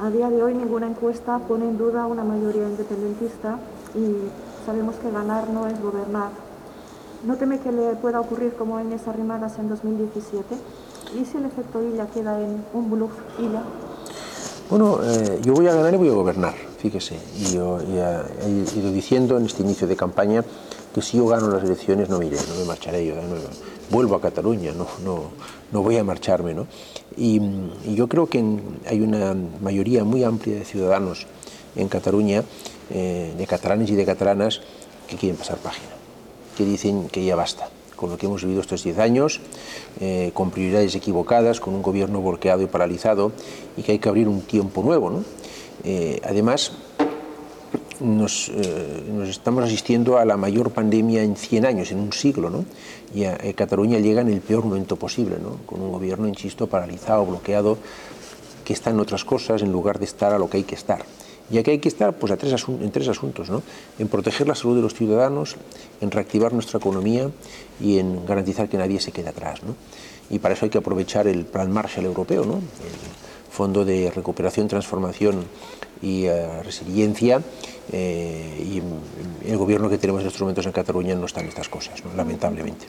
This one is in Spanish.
A día de hoy ninguna encuesta pone en duda una mayoría independentista y sabemos que ganar no es gobernar. ¿No teme que le pueda ocurrir como en esas Arrimadas en 2017? ¿Y si el efecto Illa queda en un bluff Illa? Bueno, eh, yo voy a ganar y voy a gobernar, fíjese. Yo he ido diciendo en este inicio de campaña que si yo gano las elecciones no me iré, no me marcharé yo, vuelvo a Cataluña, no, no, no voy a marcharme. Y, yo creo que hay una mayoría muy amplia de ciudadanos en Cataluña, eh, de catalanes y de catalanas, que quieren pasar página, que dicen que ya basta con lo que hemos vivido estos 10 años, eh, con prioridades equivocadas, con un gobierno bloqueado y paralizado, y que hay que abrir un tiempo nuevo. ¿no? Eh, además, nos, eh, nos estamos asistiendo a la mayor pandemia en 100 años, en un siglo, ¿no? Y a, Cataluña llega en el peor momento posible, ¿no? Con un gobierno, insisto, paralizado, bloqueado, que está en otras cosas en lugar de estar a lo que hay que estar. Y aquí hay que estar pues, a en tres asuntos, ¿no? En proteger la salud de los ciudadanos, en reactivar nuestra economía y en garantizar que nadie se quede atrás, ¿no? Y para eso hay que aprovechar el Plan Marshall europeo, ¿no? El Fondo de Recuperación, Transformación y eh, Resiliencia. eh, y el gobierno que tenemos en estos momentos en Cataluña no está en estas cosas, lamentablemente.